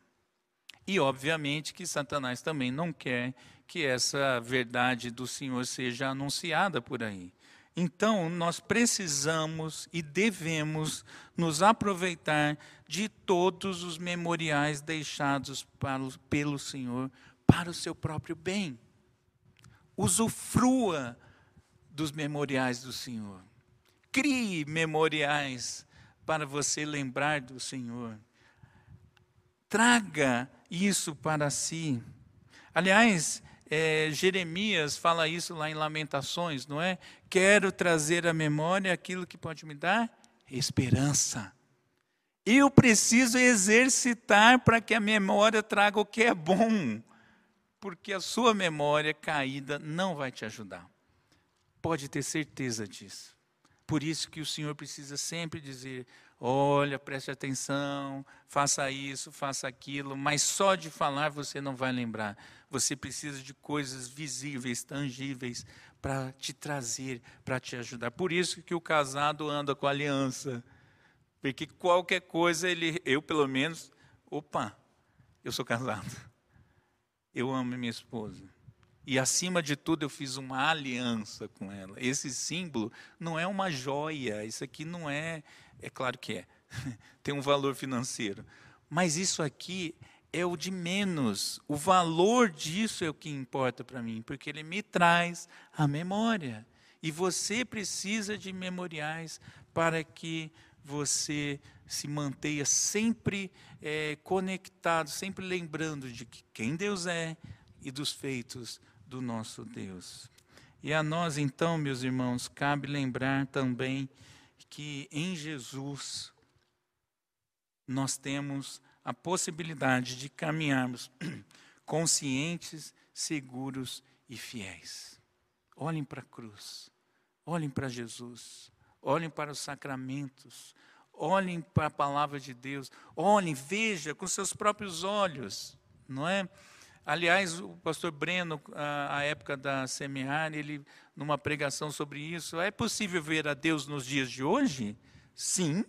S1: E, obviamente, que Satanás também não quer que essa verdade do Senhor seja anunciada por aí. Então, nós precisamos e devemos nos aproveitar de todos os memoriais deixados para, pelo Senhor para o seu próprio bem. Usufrua dos memoriais do Senhor. Crie memoriais para você lembrar do Senhor. Traga isso para si. Aliás, é, Jeremias fala isso lá em Lamentações, não é? Quero trazer à memória aquilo que pode me dar esperança. Eu preciso exercitar para que a memória traga o que é bom, porque a sua memória caída não vai te ajudar. Pode ter certeza disso. Por isso que o Senhor precisa sempre dizer: olha, preste atenção, faça isso, faça aquilo, mas só de falar você não vai lembrar. Você precisa de coisas visíveis, tangíveis, para te trazer, para te ajudar. Por isso que o casado anda com aliança. Porque qualquer coisa, ele, eu pelo menos, opa, eu sou casado. Eu amo minha esposa. E acima de tudo, eu fiz uma aliança com ela. Esse símbolo não é uma joia, isso aqui não é. É claro que é, tem um valor financeiro. Mas isso aqui é o de menos. O valor disso é o que importa para mim, porque ele me traz a memória. E você precisa de memoriais para que você se mantenha sempre é, conectado, sempre lembrando de que quem Deus é e dos feitos do nosso Deus. E a nós, então, meus irmãos, cabe lembrar também que em Jesus nós temos a possibilidade de caminharmos conscientes, seguros e fiéis. Olhem para a cruz, olhem para Jesus, olhem para os sacramentos, olhem para a palavra de Deus, olhem, veja com seus próprios olhos, não é? Aliás, o pastor Breno, à época da semear, ele, numa pregação sobre isso, é possível ver a Deus nos dias de hoje? Sim.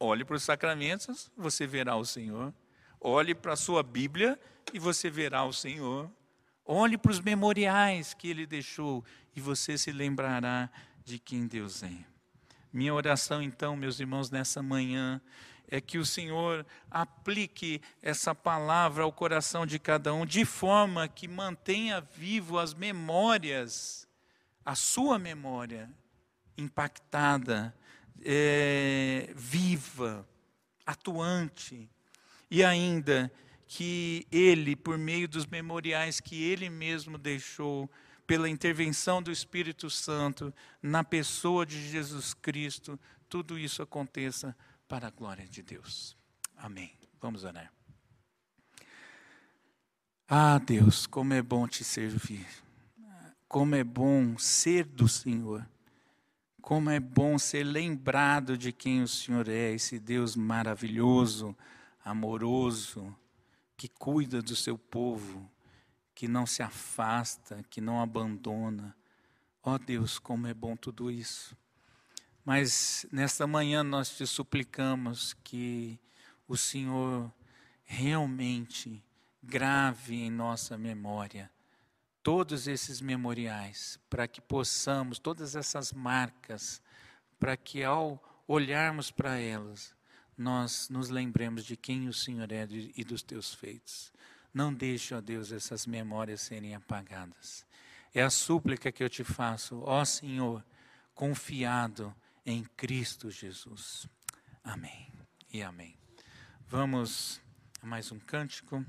S1: Olhe para os sacramentos, você verá o Senhor. Olhe para a sua Bíblia e você verá o Senhor. Olhe para os memoriais que ele deixou e você se lembrará de quem Deus é. Minha oração, então, meus irmãos, nessa manhã, é que o Senhor aplique essa palavra ao coração de cada um, de forma que mantenha vivo as memórias, a sua memória impactada, é, viva, atuante, e ainda que Ele, por meio dos memoriais que Ele mesmo deixou, pela intervenção do Espírito Santo na pessoa de Jesus Cristo, tudo isso aconteça para a glória de Deus. Amém. Vamos orar. Ah, Deus, como é bom te servir. Como é bom ser do Senhor. Como é bom ser lembrado de quem o Senhor é, esse Deus maravilhoso, amoroso, que cuida do seu povo que não se afasta, que não abandona. Ó oh Deus, como é bom tudo isso. Mas nesta manhã nós te suplicamos que o Senhor realmente grave em nossa memória todos esses memoriais, para que possamos, todas essas marcas, para que ao olharmos para elas, nós nos lembremos de quem o Senhor é e dos teus feitos. Não deixe, ó Deus, essas memórias serem apagadas. É a súplica que eu te faço, ó Senhor, confiado em Cristo Jesus. Amém e amém. Vamos a mais um cântico.